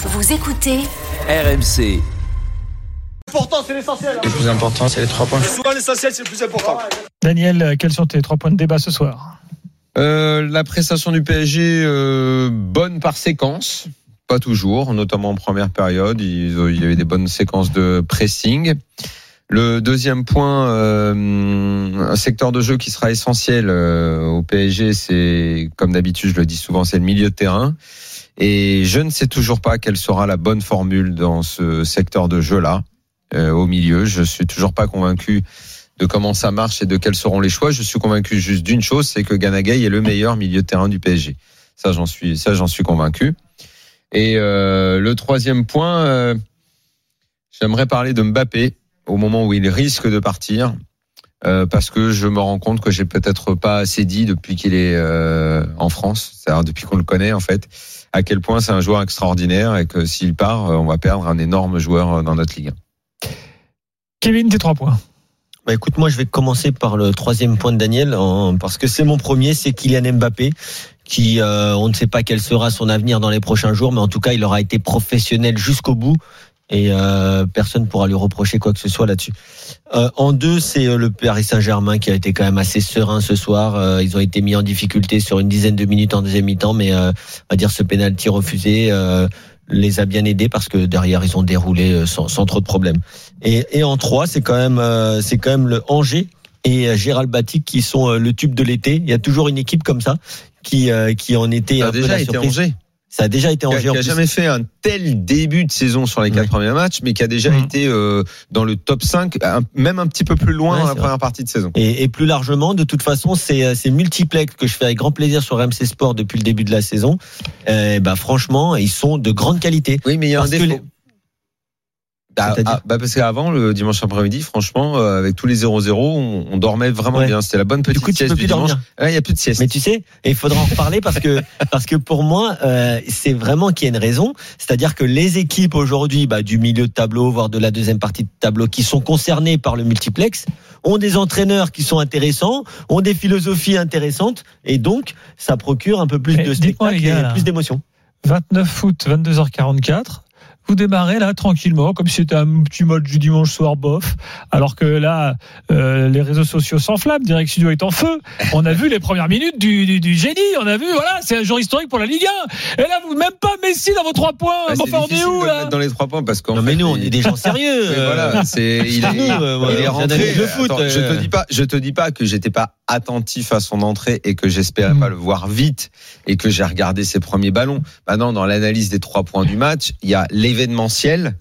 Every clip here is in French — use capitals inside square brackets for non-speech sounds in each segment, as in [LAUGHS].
Vous écoutez RMC. L'important, c'est l'essentiel. Le plus important, c'est les trois points. Souvent, l'essentiel, c'est le plus important. Daniel, quels sont tes trois points de débat ce soir? Euh, la prestation du PSG, euh, bonne par séquence. Pas toujours, notamment en première période. Il, y avait des bonnes séquences de pressing. Le deuxième point, euh, un secteur de jeu qui sera essentiel euh, au PSG, c'est, comme d'habitude, je le dis souvent, c'est le milieu de terrain. Et je ne sais toujours pas quelle sera la bonne formule dans ce secteur de jeu-là, euh, au milieu. Je suis toujours pas convaincu de comment ça marche et de quels seront les choix. Je suis convaincu juste d'une chose, c'est que Ganagay est le meilleur milieu de terrain du PSG. Ça, j'en suis, ça, j'en suis convaincu. Et euh, le troisième point, euh, j'aimerais parler de Mbappé au moment où il risque de partir, euh, parce que je me rends compte que j'ai peut-être pas assez dit depuis qu'il est euh, en France, c'est-à-dire depuis qu'on le connaît en fait, à quel point c'est un joueur extraordinaire et que s'il part, euh, on va perdre un énorme joueur euh, dans notre ligue. Kevin, tes trois points. Bah écoute, moi je vais commencer par le troisième point de Daniel, en- parce que c'est mon premier, c'est Kylian Mbappé, qui euh, on ne sait pas quel sera son avenir dans les prochains jours, mais en tout cas il aura été professionnel jusqu'au bout et euh, personne pourra lui reprocher quoi que ce soit là-dessus. Euh, en deux, c'est euh, le Paris Saint-Germain qui a été quand même assez serein ce soir. Euh, ils ont été mis en difficulté sur une dizaine de minutes en deuxième mi-temps, mais euh, on va dire ce penalty refusé euh, les a bien aidés parce que derrière ils ont déroulé euh, sans, sans trop de problèmes. Et, et en trois, c'est quand même euh, c'est quand même le Angers et euh, Gérald Batic qui sont euh, le tube de l'été. Il y a toujours une équipe comme ça qui euh, qui en était Ça un a peu déjà la été surprise. Angers. Ça a déjà été qui qui en a plus. jamais fait un tel début de saison sur les quatre Ouais. premiers matchs, mais qui a déjà été euh, dans le top 5, un- même un petit peu plus loin Ouais, dans la première partie de saison. Et, et plus largement, de toute façon, c'est euh, c'est multiplex que je fais avec grand plaisir sur RMC Sport depuis le début de la saison. Euh, bah franchement, ils sont de grande qualité. Oui, mais il y a Parce un défaut. Les- Ah, ah, bah parce qu'avant, le dimanche après-midi, franchement, euh, avec tous les 0-0, on, on dormait vraiment Ouais. bien. C'était la bonne petite Du coup, tu sieste peux du plus dormir. Ouais, Il y a plus de sieste. Mais tu sais, il faudra en reparler parce que [LAUGHS] parce que pour moi, euh, c'est vraiment qu'il y a une raison. C'est-à-dire que les équipes aujourd'hui, bah, du milieu de tableau, voire de la deuxième partie de tableau, qui sont concernées par le multiplex, ont des entraîneurs qui sont intéressants, ont des philosophies intéressantes, et donc ça procure un peu plus Mais de spectacle et plus d'émotion. 29 août, 22h44. Vous démarrez là tranquillement, comme si c'était un petit match du dimanche soir bof, alors que là, euh, les réseaux sociaux s'enflamment, Direct Studio est en feu. On a vu les premières minutes du, du, du génie, on a vu, voilà, c'est un jour historique pour la Ligue 1. Et là, vous même pas Messi dans vos trois points. Bah, enfin, on est où là mettre dans les trois points parce qu'en Non mais nous, on est des gens sérieux. [LAUGHS] Euh, voilà, c'est [LAUGHS] il, est- euh, il est voilà, rentré. j'analyse le foot, Attends, je euh. te dis pas, je te dis pas que j'étais pas attentif à son entrée et que j'espérais Mm. pas le voir vite et que j'ai regardé ses premiers ballons. Maintenant, dans l'analyse des trois points du match, il y a l'événementiel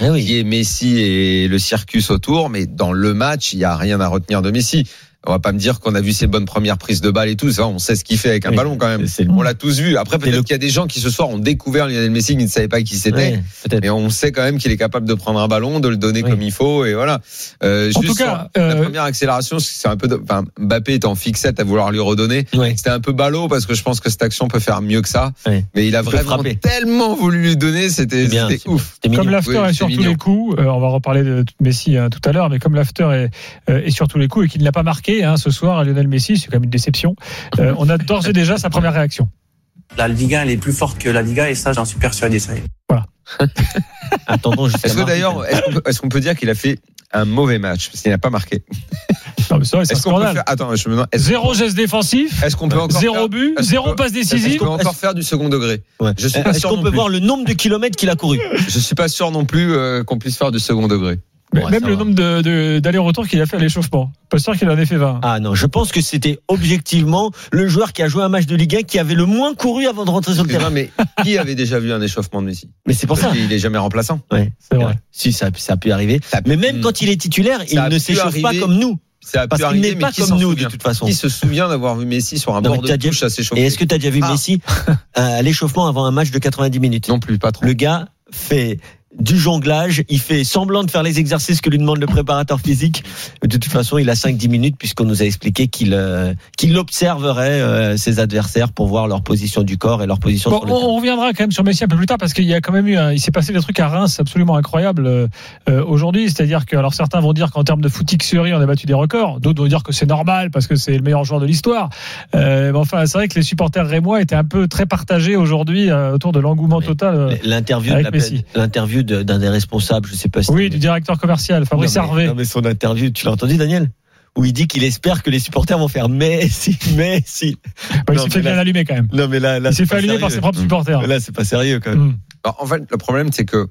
eh oui. qui est Messi et le circus autour, mais dans le match, il y a rien à retenir de Messi. On va pas me dire qu'on a vu ses bonnes premières prises de balles et tout. Ça, on sait ce qu'il fait avec un Oui, ballon quand même. On l'a tous vu. Après, peut-être le- qu'il y a des gens qui ce soir ont découvert Lionel Messi qui ne savaient pas qui c'était. Peut-être. Mais on sait quand même qu'il est capable de prendre un ballon, de le donner Oui. comme il faut, et voilà. Euh, En juste tout cas, sur la euh, première accélération, c'est un peu, de- enfin, Mbappé est en fixette à vouloir lui redonner. C'était un peu ballot parce que je pense que cette action peut faire mieux que ça. Mais il a vraiment frapper. tellement voulu lui donner, c'était c'est- ouf. Comme l'after Oui, est sur tous les coups, euh, on va reparler de Messi hein, tout à l'heure, mais comme l'after est, euh, est sur tous les coups et qu'il ne l'a pas marqué hein, ce soir à Lionel Messi, c'est quand même une déception. Euh, on a d'ores et déjà sa première réaction. La Liga, elle est plus forte que la Liga et ça, j'en suis persuadé. Ça y est. [LAUGHS] Attendons jusqu'à Est-ce que d'ailleurs, est-ce qu'on peut, est-ce dire qu'il a fait un mauvais match parce qu'il n'a pas marqué? Non, mais c'est vrai, c'est un Est-ce qu'on peut scandale. faire, attends, je me demande, est-ce, Zéro geste défensif, est-ce qu'on peut encore zéro faire, but, est-ce zéro peut- passe est-ce décisive. qu'on peut encore faire du second degré? Ouais. Je suis pas Est-ce qu'on peut plus. voir le nombre de kilomètres qu'il a couru? Je suis pas sûr non plus euh, qu'on puisse faire du second degré. Mais Ouais, même le va. nombre de, de- d'allers-retours qu'il a fait à l'échauffement. Pas sûr qu'il en ait fait 20. Ah non, je pense que c'était objectivement le joueur qui a joué un match de Ligue 1 qui avait le moins couru avant de rentrer sur le terrain. Mais qui avait déjà vu un échauffement de Messi? Mais c'est pour Parce ça. qu'il est jamais remplaçant. Ouais, C'est vrai. Si, ça, ça a pu arriver. Ça- Mais même quand il est titulaire, il ne s'échauffe pas comme nous. Ça a Parce qu'il n'est pas qui comme nous, de toute façon. Qui se souvient d'avoir vu Messi sur un Non, bord de déjà- touche assez chauffé Et est-ce que tu as déjà vu Ah. Messi à l'échauffement avant un match de 90 minutes? Non plus, pas trop. Le gars fait du jonglage, il fait semblant de faire les exercices que lui demande le préparateur physique. De toute façon, il a 5-10 minutes puisqu'on nous a expliqué qu'il euh, qu'il observerait euh, ses adversaires pour voir leur position du corps et leur position Bon, sur le on, on reviendra quand même sur Messi un peu plus tard parce qu'il y a quand même eu, un- il s'est passé des trucs à Reims absolument incroyables euh, aujourd'hui. C'est-à-dire que, alors certains vont dire qu'en termes de footixerie, on a battu des records. D'autres vont dire que c'est normal parce que c'est le meilleur joueur de l'histoire. Mais enfin, c'est vrai que les supporters rémois étaient un peu très partagés aujourd'hui autour de l'engouement total. L'interview de la- Messi. l'interview d'un des responsables, je sais pas si oui, du directeur commercial, Fabrice non, mais, Harvey. non, mais son interview, tu l'as entendu Daniel? Où il dit qu'il espère que les supporters vont faire Messi, Messi. Bah, il s'est fait mais là- bien allumer quand même. Non mais là, là Il s'est fait allumer par ses propres supporters. Là, c'est pas sérieux quand même. Mm. Alors, en fait, le problème, c'est que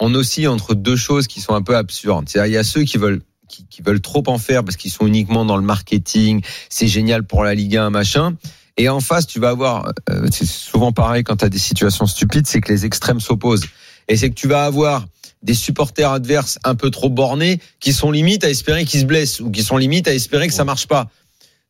on oscille entre deux choses qui sont un peu absurdes. C'est-à-dire, il y a ceux qui veulent qui, qui veulent trop en faire parce qu'ils sont uniquement dans le marketing, c'est génial pour la Ligue 1, machin. Et en face, tu vas avoir, euh, c'est souvent pareil quand tu as des situations stupides, c'est que les extrêmes s'opposent. Et c'est que tu vas avoir des supporters adverses un peu trop bornés qui sont limite à espérer qu'ils se blessent ou qui sont limite à espérer que ça marche pas.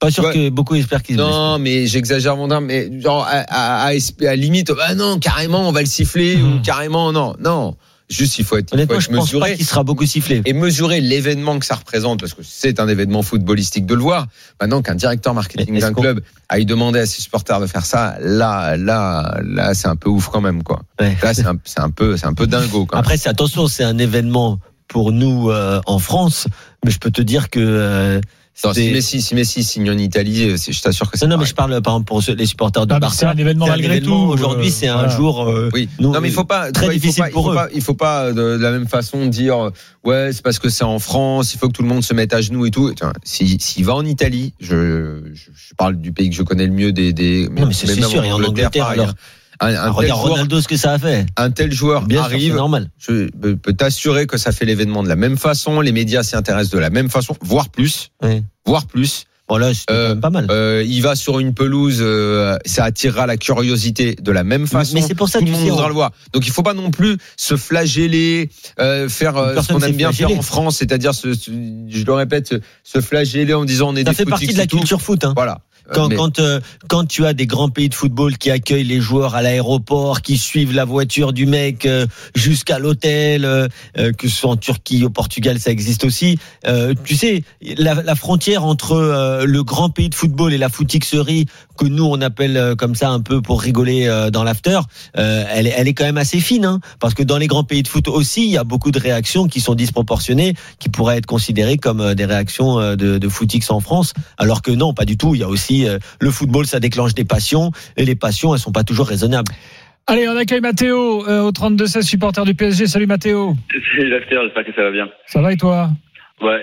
Pas sûr que beaucoup espèrent qu'ils se blessent. Non, mais j'exagère mon terme, mais genre à, à, à, esp- à limite, ah non, carrément, on va le siffler Mhm. ou carrément, non, non. Juste, il faut être, il faut Honnêtement, être je pense mesuré pas qu'il sera beaucoup sifflé. et mesurer l'événement que ça représente, parce que c'est un événement footballistique de le voir. Maintenant qu'un directeur marketing d'un club aille demander à ses supporters de faire ça, là, là, là, c'est un peu ouf quand même, quoi. Ouais. Là, c'est un, c'est un peu, c'est un peu dingo, quand. Après, c'est attention, c'est un événement pour nous euh, en France, mais je peux te dire que euh, Non, c'est- si Messi, si Messi signe en Italie, c'est- je t'assure que c'est non, non, mais je parle par exemple pour les supporters de Ah, Barça. c'est un événement malgré événement. tout. Aujourd'hui, euh, c'est un voilà. jour. euh, Oui. nous, non, mais il faut pas très vois, il difficile pas- il pour faut eux. pas- il faut pas de, de la même façon dire euh, ouais c'est parce que c'est en France, il faut que tout le monde se mette à genoux et tout. Si s'il va en Italie, je, je, je parle du pays que je connais le mieux des des. Non, mais c'est sûr, et en Angleterre. Un, un Ah, regarde joueur, Ronaldo, ce que ça a fait. un tel joueur Bien sûr, arrive. normal. Je peux t'assurer que ça fait l'événement de la même façon, les médias s'y intéressent de la même façon, voire plus, Oui. voire plus. Bon, là, Euh, pas mal. Euh, il va sur une pelouse, euh, ça attirera la curiosité de la même façon. mais c'est pour ça tout que le tu monde voudra le voir. Donc il faut pas non plus se flageller, euh, faire euh, ce qu'on aime bien faire en France, c'est-à-dire, je le répète, se- flageller en disant on est Ça des fait partie de la tout. culture foot. Hein. Voilà. Euh, Quand, mais- quand, euh, quand tu as des grands pays de football qui accueillent les joueurs à l'aéroport, qui suivent la voiture du mec euh, jusqu'à l'hôtel, euh, que ce soit en Turquie, au Portugal, ça existe aussi. Euh, tu sais, la, la frontière entre euh, le grand pays de football et la footixerie, que nous on appelle euh, comme ça un peu pour rigoler euh, dans l'after, euh, elle, est- elle est quand même assez fine, hein, parce que dans les grands pays de foot aussi, il y a beaucoup de réactions qui sont disproportionnées, qui pourraient être considérées comme des réactions de, de footix en France, alors que non, pas du tout. Il y a aussi euh, le football, ça déclenche des passions, et les passions, elles sont pas toujours raisonnables. Allez, on accueille Mathéo euh, au 32-16 supporter du PSG. Salut Mathéo. Salut l'after, j'espère que ça va bien. Ça va et toi?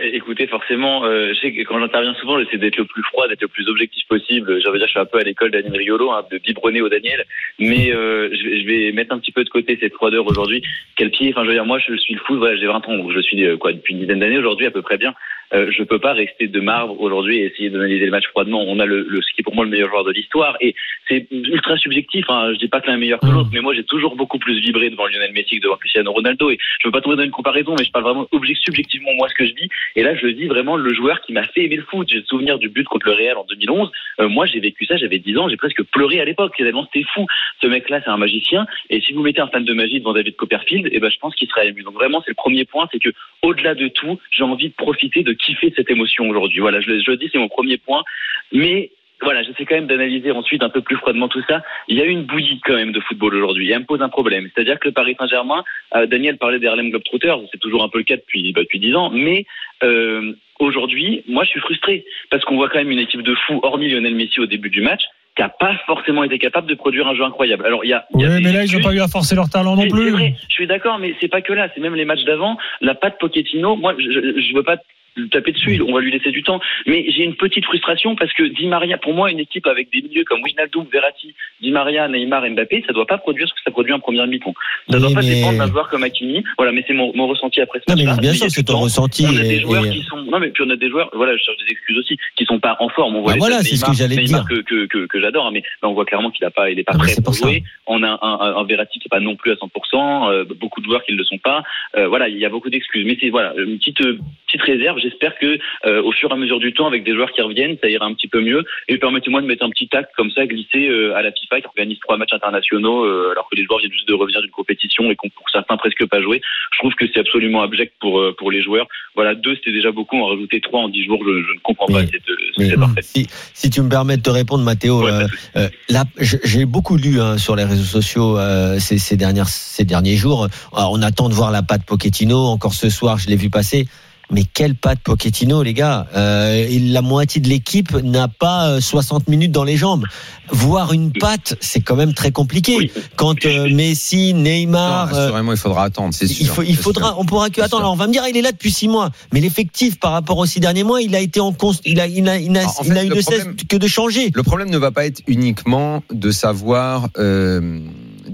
Écoutez, forcément, euh, je sais que quand j'interviens souvent, j'essaie d'être le plus froid, d'être le plus objectif possible. De dire, je suis un peu à l'école Daniel Riolo, hein, de biberonner au Daniel. Mais euh, je, vais, mettre un petit peu de côté cette froideur aujourd'hui. Quel pied Enfin, je veux dire, moi, je suis le foot. Voilà, j'ai 20 ans, donc je suis quoi depuis une dizaine d'années aujourd'hui, à peu près bien. Euh, je peux pas rester de marbre aujourd'hui et essayer d'analyser le match froidement. On a le, le ce qui est pour moi le meilleur joueur de l'histoire et c'est ultra subjectif. Hein. Je dis pas que l'un est meilleur que l'autre, mais moi j'ai toujours beaucoup plus vibré devant Lionel Messi que devant Cristiano Ronaldo. Et je veux pas tomber dans une comparaison, mais je parle vraiment subjectivement moi ce que je vis. Et là, je vis vraiment le joueur qui m'a fait aimer le foot. J'ai le souvenir du but contre le Real en 2011. Euh, moi, j'ai vécu ça. J'avais 10 ans. J'ai presque pleuré à l'époque. Tellement c'était fou. Ce mec-là, c'est un magicien. Et si vous mettez un fan de magie devant David Copperfield, eh ben, je pense qu'il sera ému. Donc vraiment, c'est le premier point, c'est que au-delà de tout, j'ai envie de profiter, de kiffer cette émotion aujourd'hui. Voilà, je le, je le dis, c'est mon premier point. Mais voilà, j'essaie quand même d'analyser ensuite un peu plus froidement tout ça. Il y a une bouillie quand même de football aujourd'hui. Et elle me pose un problème. C'est-à-dire que le Paris Saint-Germain, euh, Daniel parlait des Harlem Globetrotters, c'est toujours un peu le cas depuis, bah, depuis 10 ans, mais euh, aujourd'hui, moi je suis frustré parce qu'on voit quand même une équipe de fous, hormis Lionel Messi au début du match, qui n'a pas forcément été capable de produire un jeu incroyable. Alors il y a, il Oui, y a des mais là, ils n'ont pas eu à forcer leur talent non plus. Vrai, je suis d'accord, mais c'est pas que là. C'est même les matchs d'avant. La patte Pochettino, moi, je, je, je veux pas le taper dessus. On va lui laisser du temps. Mais j'ai une petite frustration parce que Di Maria, pour moi, une équipe avec des milieux comme Wijnaldum, Verratti, Di Maria, Neymar, Mbappé, ça doit pas produire ce que ça produit en première mi-temps. Ça doit Oui, pas mais- dépendre d'un joueur comme Hakimi. Voilà, mais c'est mon, mon ressenti après ce Non, mais bien sûr, c'est ton temps. ressenti. On a des joueurs et- qui sont non mais puis on a des joueurs voilà je cherche des excuses aussi qui sont pas en forme on voit les voilà, c'est ce que j'allais dire. que que que, que j'adore hein, mais là on voit clairement qu'il a pas il est pas Ah, prêt pour ça. jouer on a un, un, un Verratti qui est pas non plus à 100%, euh, beaucoup de joueurs qui ne le sont pas. Euh, voilà, il y a beaucoup d'excuses. Mais c'est voilà une petite euh, petite réserve. J'espère que euh, au fur et à mesure du temps, avec des joueurs qui reviennent, ça ira un petit peu mieux. Et permettez-moi de mettre un petit acte comme ça glissé euh, à la FIFA qui organise trois matchs internationaux euh, alors que les joueurs viennent juste de revenir d'une compétition et qu'on pour certains presque pas joué. Je trouve que c'est absolument abject pour euh, pour les joueurs. Voilà, deux c'était déjà beaucoup, en rajouter trois en dix jours, je, je ne comprends pas cette, parfaite. si, si tu me permets de te répondre, Mathéo, Ouais, euh, euh, j'ai beaucoup lu hein, sur les réseaux sociaux euh, ces, ces dernières ces derniers jours. Alors, on attend de voir la patte Pochettino. Encore ce soir, je l'ai vu passer. Mais quelle patte Pochettino, les gars euh, La moitié de l'équipe n'a pas euh, 60 minutes dans les jambes. Voir une patte, c'est quand même très compliqué. Oui. Quand euh, Messi, Non, Neymar, euh, assurément, il faudra attendre, c'est sûr. il, faut, il c'est faudra, sûr. on pourra que attendre. Alors, on va me dire, il est là depuis six mois, mais l'effectif par rapport aux six derniers mois, il a été en const, il a, il a, il a, il fait, a eu de cesse que de changer. Le problème ne va pas être uniquement de savoir euh,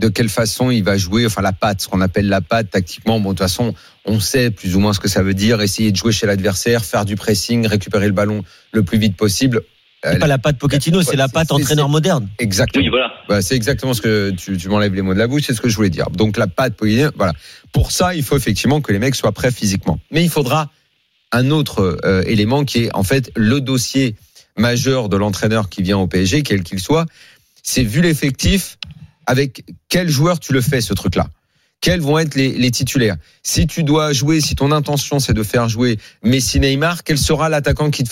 de quelle façon il va jouer, enfin la patte, ce qu'on appelle la patte tactiquement. Bon, de toute façon, on sait plus ou moins ce que ça veut dire. Essayer de jouer chez l'adversaire, faire du pressing, récupérer le ballon le plus vite possible. C'est pas la patte Pochettino, c'est la patte entraîneur moderne. Exactement. Oui, voilà. Bah, c'est exactement ce que tu, tu m'enlèves les mots de la bouche, c'est ce que je voulais dire. Donc la patte Pochettino, voilà. Pour ça, il faut effectivement que les mecs soient prêts physiquement. Mais il faudra un autre euh, élément qui est en fait le dossier majeur de l'entraîneur qui vient au PSG, quel qu'il soit. C'est vu l'effectif, avec quel joueur tu le fais ce truc-là? Quels vont être les, les titulaires? Si tu dois jouer, si ton intention c'est de faire jouer Messi, Neymar, quel sera l'attaquant qui,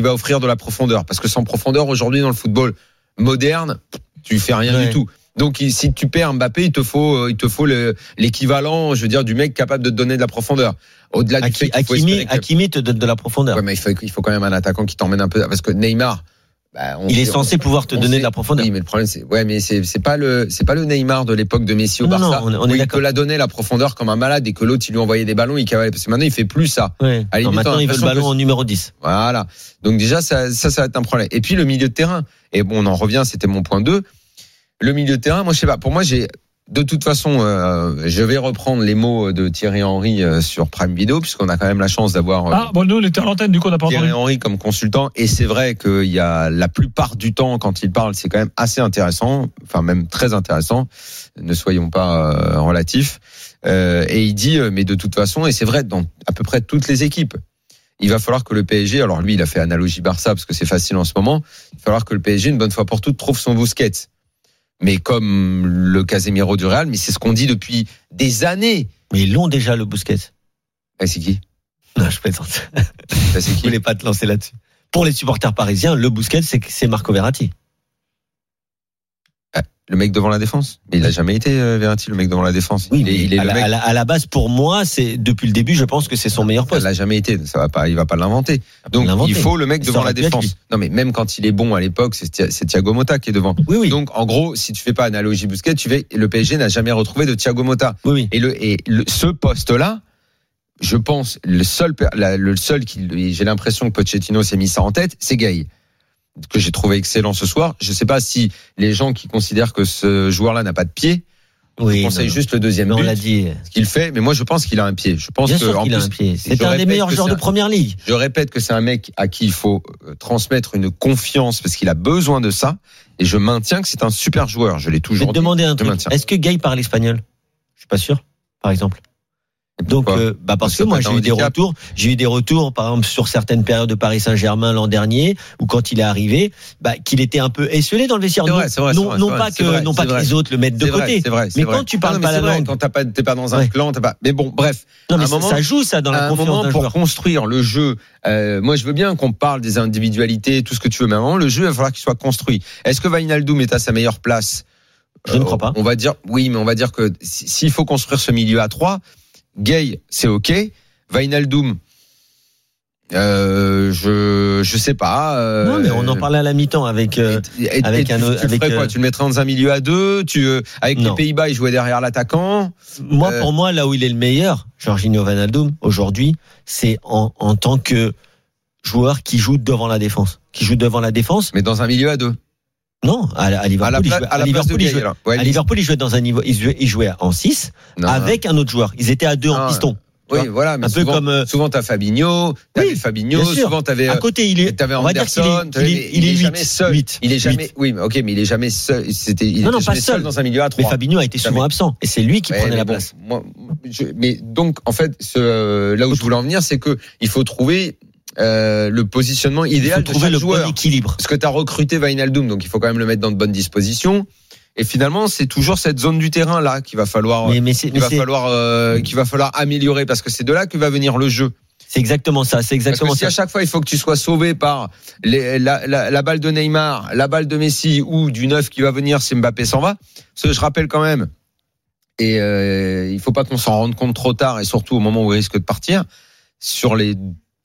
va offrir de la profondeur? Parce que sans profondeur aujourd'hui dans le football moderne, tu fais rien Ouais. du tout. Donc si tu perds Mbappé, il te faut euh, il te faut le- l'équivalent, je veux dire, du mec capable de te donner de la profondeur. Au-delà du fait Hakimi, que- Hakimi te donne de la profondeur. Ouais, mais il faut, il faut quand même un attaquant qui t'emmène un peu parce que Neymar, bah, on Il est censé on- pouvoir te on donner sait- de la profondeur. Oui, mais le problème c'est ouais, mais c'est c'est pas le c'est pas le Neymar de l'époque de Messi au Non, non, Barça. on est- on est où il peut la donner la profondeur comme un malade et que l'autre il lui envoyait des ballons, il cavalait parce que maintenant il fait plus ça. Ouais. À la Non, limite, maintenant, a il veut le ballon que en numéro 10. Voilà. Donc déjà ça, ça ça va être un problème. Et puis le milieu de terrain. Et bon, on en revient, c'était mon point 2. Le milieu de terrain, moi je sais pas, pour moi j'ai de toute façon, euh, je vais reprendre les mots de Thierry Henry euh, sur Prime Video, puisqu'on a quand même la chance d'avoir euh, Ah, bon, nous, on était à l'antenne, du coup, on n'a pas Thierry entendu. Henry comme consultant. Et c'est vrai qu'il y a la plupart du temps quand il parle c'est quand même assez intéressant enfin même très intéressant. Ne soyons pas euh, relatifs. Euh, et il dit euh, mais de toute façon et c'est vrai dans à peu près toutes les équipes il va falloir que le PSG alors lui il a fait analogie Barça parce que c'est facile en ce moment il va falloir que le PSG une bonne fois pour toutes trouve son Busquets mais comme le Casemiro du Real mais c'est ce qu'on dit depuis des années Mais ils l'ont déjà, le Busquets. Eh, c'est qui? Non, je plaisante. Ça, c'est [LAUGHS] Je voulais pas te lancer là-dessus. Pour les supporters parisiens, le Busquets, c'est Marco Verratti. Le mec devant la défense mais il a jamais été euh, Verratti le mec devant la défense Oui, il est, il à, le la, mec à la- à la base, pour moi, c'est depuis le début, je pense que c'est son meilleur poste. l'a jamais été. Ça va pas, il va pas l'inventer. Donc il faut le mec devant la défense. Non mais même quand il est bon à l'époque, c'est Thia- c'est Thiago Motta qui est devant. Oui, oui. Donc en gros, si tu fais pas analogie Busquets, tu fais le PSG n'a jamais retrouvé de Thiago Motta. oui, oui. Et le et le- ce poste là, je pense le seul la- le seul qui j'ai l'impression que Pochettino s'est mis ça en tête, c'est Gay que j'ai trouvé excellent ce soir. Je sais pas si les gens qui considèrent que ce joueur-là n'a pas de pied, oui je conseille non, juste le deuxième mais on l'a dit. ce qu'il fait. Mais moi, je pense qu'il a un pied. Je pense Bien que sûr qu'il a un pied. je C'est un des meilleurs joueurs de première ligue. je répète que c'est un mec à qui il faut euh, transmettre une confiance parce qu'il a besoin de ça. Et je maintiens que c'est un super joueur. Je l'ai Je vais toujours te dit. demander un Je truc. Est-ce que Gay parle espagnol? Je suis pas sûr, par exemple. Donc, euh, bah parce que moi j'ai eu des retours, j'ai eu des retours, par exemple sur certaines périodes de Paris Saint-Germain l'an dernier, ou quand il est arrivé, bah, qu'il était un peu esselé dans le vestiaire. Vrai, vrai, non, vrai, non pas que, non pas que les autres le mettent de côté. Mais quand tu parles Non, pas la langue- quand t'as pas, t'es pas dans un Ouais. clan, pas. Mais bon, bref. Non, mais À un ça, moment- ça joue ça dans la confiance moment, pour joueur. construire le jeu, euh, moi je veux bien qu'on parle des individualités, tout ce que tu veux, mais à un moment, le jeu, il va falloir qu'il soit construit. Est-ce que Wijnaldum est à sa meilleure place? Je ne crois pas. On va dire, oui, mais on va dire que si- s'il faut construire ce milieu à trois, Gay, c'est ok. Wijnaldum, euh, je je sais pas. euh, Non, mais on en parlait à la mi-temps avec. euh, et- et- avec et un tu, autre- tu avec, ferais quoi euh, Tu le mettrais dans un milieu à deux Tu avec Non. les Pays-Bas, il jouait derrière l'attaquant. Moi, pour moi, là où il est le meilleur, Jorginho Vanaldum, aujourd'hui, c'est en, en tant que joueur qui joue devant la défense. Qui joue devant la défense. Mais dans un milieu à deux. Non, à, à Liverpool, la, il pla- jouait, à la place de Liverpool, il Gay. jouait- alors. Ouais, à Liverpool, il jouait dans un niveau, en 6 non, avec un autre joueur. Ils étaient à deux en Non, piston. Oui, vois. voilà, mais Un peu souvent, comme, euh, souvent t'as Fabinho, t'avais Oui, Fabinho, souvent t'avais, À côté, il est. t'avais qu'il Anderson, est- il est- mais il est huit, jamais seul. huit, il est jamais, oui, mais ok, mais il est jamais seul. C'était, il Non, non, était pas seul seul. dans un milieu à Mais trois. Fabinho a été souvent Jamais. absent. Et c'est lui qui Ouais, prenait mais la bon, place. moi, je- mais donc, en fait, ce, là où je voulais en venir, c'est que il faut trouver euh, le positionnement idéal de trouver le joueur. bon équilibre. Parce que tu as recruté Vainaldoum, donc il faut quand même le mettre dans de bonnes dispositions. Et finalement, c'est toujours cette zone du terrain là qu'il va falloir, Mais, mais c'est qu'il mais va c'est- falloir, euh, qu'il va falloir améliorer parce que c'est de là que va venir le jeu. c'est exactement ça. C'est Parce que exactement si ça. à chaque fois il faut que tu sois sauvé par les- la, la- la balle de Neymar, la balle de Messi ou du neuf qui va venir si Mbappé s'en va, je rappelle quand même, et euh, il faut pas qu'on s'en rende compte trop tard et surtout au moment où il risque de partir, sur les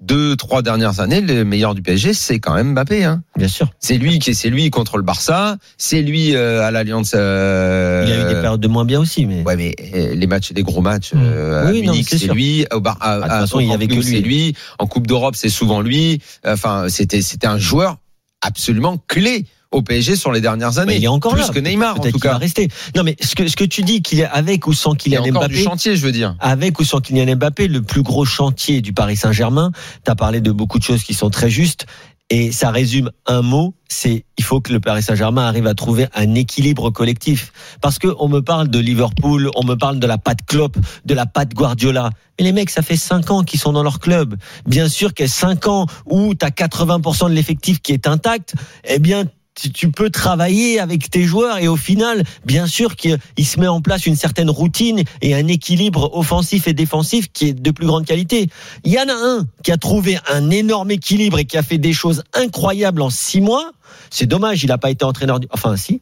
deux trois dernières années, le meilleur du PSG c'est quand même Mbappé. Hein. Bien sûr. C'est lui qui c'est lui contre le Barça, c'est lui euh, à l'Alliance. euh, Il y a eu des périodes de moins bien aussi, mais. Ouais, mais euh, les matchs, des gros matchs, Mm. euh, Oui, à non, Munich, c'est lui. Au Bar, à, Ah, de toute façon, il y avait que lui. c'est lui. En Coupe d'Europe, c'est souvent lui. Enfin, c'était, c'était un joueur absolument clé au PSG sur les dernières années. Mais il est encore plus là. que Neymar, en tout qu'il va cas. rester. Non, mais ce que, ce que tu dis, qu'il est avec ou sans Il y a Kylian encore du Mbappé. chantier, je veux dire. Avec ou sans Kylian Mbappé, le plus gros chantier du Paris Saint-Germain, tu as parlé de beaucoup de choses qui sont très justes, et ça résume un mot, c'est il faut que le Paris Saint-Germain arrive à trouver un équilibre collectif. Parce que on me parle de Liverpool, on me parle de la patte Klopp, de la patte Guardiola. Mais les mecs, ça fait 5 ans qu'ils sont dans leur club. Bien sûr qu'il y a 5 ans où tu as 80% de l'effectif qui est intact, eh bien tu- tu peux travailler avec tes joueurs et au final, bien sûr qu'il il se met en place une certaine routine et un équilibre offensif et défensif qui est de plus grande qualité. Il y en a un qui a trouvé un énorme équilibre et qui a fait des choses incroyables en six mois. C'est dommage, il n'a pas été entraîneur du... Enfin, si.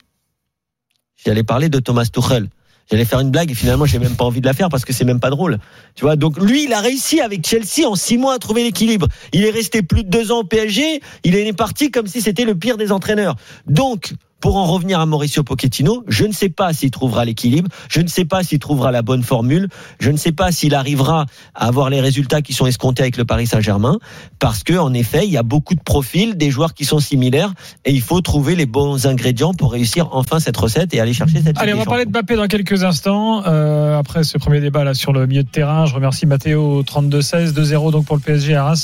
J'allais parler de Thomas Tuchel. J'allais faire une blague et finalement j'ai même pas envie de la faire parce que c'est même pas drôle. Tu vois, donc lui il a réussi avec Chelsea en six mois à trouver l'équilibre. Il est resté plus de deux ans au PSG. Il est parti comme si c'était le pire des entraîneurs. Donc pour en revenir à Mauricio Pochettino, je ne sais pas s'il trouvera l'équilibre, je ne sais pas s'il trouvera la bonne formule, je ne sais pas s'il arrivera à avoir les résultats qui sont escomptés avec le Paris Saint-Germain, parce que en effet, il y a beaucoup de profils, des joueurs qui sont similaires, et il faut trouver les bons ingrédients pour réussir enfin cette recette et aller chercher cette. Allez, on va parler de. Mbappé dans quelques instants. Euh, après ce premier débat là sur le milieu de terrain, je remercie Mathéo 32-16, 2-0 donc pour le PSG à Reims.